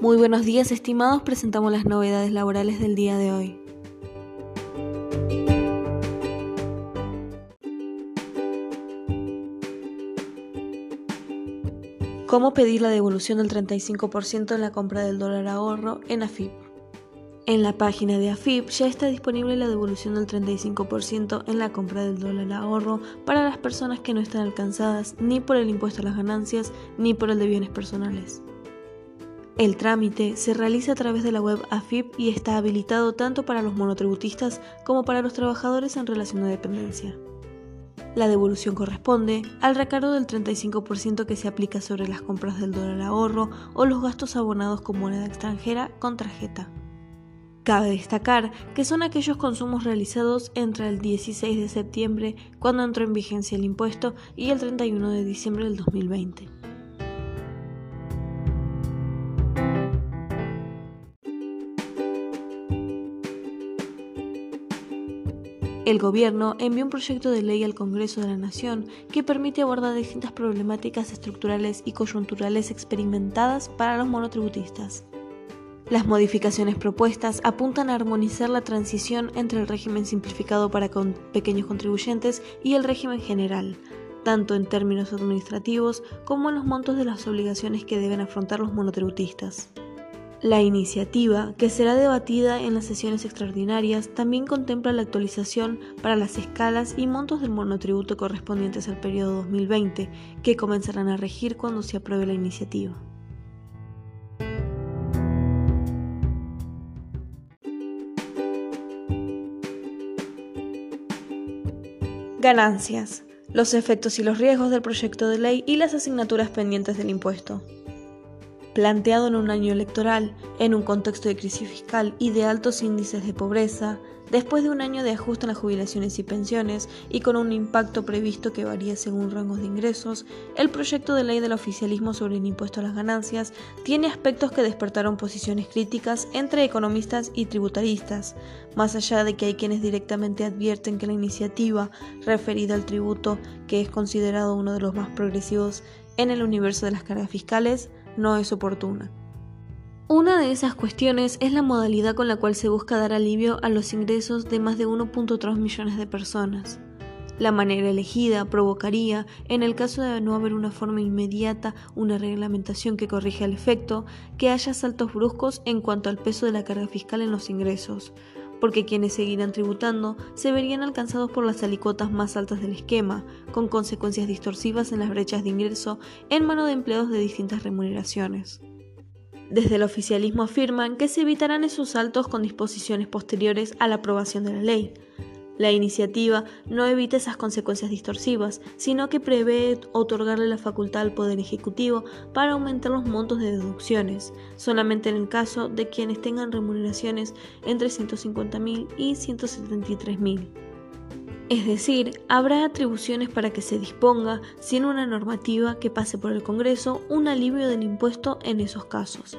Muy buenos días estimados, presentamos las novedades laborales del día de hoy. ¿Cómo pedir la devolución del 35% en la compra del dólar ahorro en AFIP? En la página de AFIP ya está disponible la devolución del 35% en la compra del dólar ahorro para las personas que no están alcanzadas ni por el impuesto a las ganancias ni por el de bienes personales. El trámite se realiza a través de la web AFIP y está habilitado tanto para los monotributistas como para los trabajadores en relación de dependencia. La devolución corresponde al recargo del 35% que se aplica sobre las compras del dólar ahorro o los gastos abonados con moneda extranjera con tarjeta. Cabe destacar que son aquellos consumos realizados entre el 16 de septiembre, cuando entró en vigencia el impuesto, y el 31 de diciembre del 2020. El gobierno envió un proyecto de ley al Congreso de la Nación que permite abordar distintas problemáticas estructurales y coyunturales experimentadas para los monotributistas. Las modificaciones propuestas apuntan a armonizar la transición entre el régimen simplificado para pequeños contribuyentes y el régimen general, tanto en términos administrativos como en los montos de las obligaciones que deben afrontar los monotributistas. La iniciativa, que será debatida en las sesiones extraordinarias, también contempla la actualización para las escalas y montos del monotributo correspondientes al periodo 2020, que comenzarán a regir cuando se apruebe la iniciativa. Ganancias. Los efectos y los riesgos del proyecto de ley y las asignaturas pendientes del impuesto planteado en un año electoral, en un contexto de crisis fiscal y de altos índices de pobreza, después de un año de ajuste en las jubilaciones y pensiones y con un impacto previsto que varía según rangos de ingresos, el proyecto de ley del oficialismo sobre el impuesto a las ganancias tiene aspectos que despertaron posiciones críticas entre economistas y tributaristas, más allá de que hay quienes directamente advierten que la iniciativa referida al tributo, que es considerado uno de los más progresivos en el universo de las cargas fiscales, no es oportuna. Una de esas cuestiones es la modalidad con la cual se busca dar alivio a los ingresos de más de 1.3 millones de personas. La manera elegida provocaría, en el caso de no haber una forma inmediata, una reglamentación que corrija el efecto, que haya saltos bruscos en cuanto al peso de la carga fiscal en los ingresos, porque quienes seguirán tributando se verían alcanzados por las alicuotas más altas del esquema, con consecuencias distorsivas en las brechas de ingreso en mano de empleados de distintas remuneraciones. Desde el oficialismo afirman que se evitarán esos saltos con disposiciones posteriores a la aprobación de la ley, la iniciativa no evita esas consecuencias distorsivas, sino que prevé otorgarle la facultad al Poder Ejecutivo para aumentar los montos de deducciones, solamente en el caso de quienes tengan remuneraciones entre 150.000 y 173.000. Es decir, habrá atribuciones para que se disponga, sin una normativa que pase por el Congreso, un alivio del impuesto en esos casos.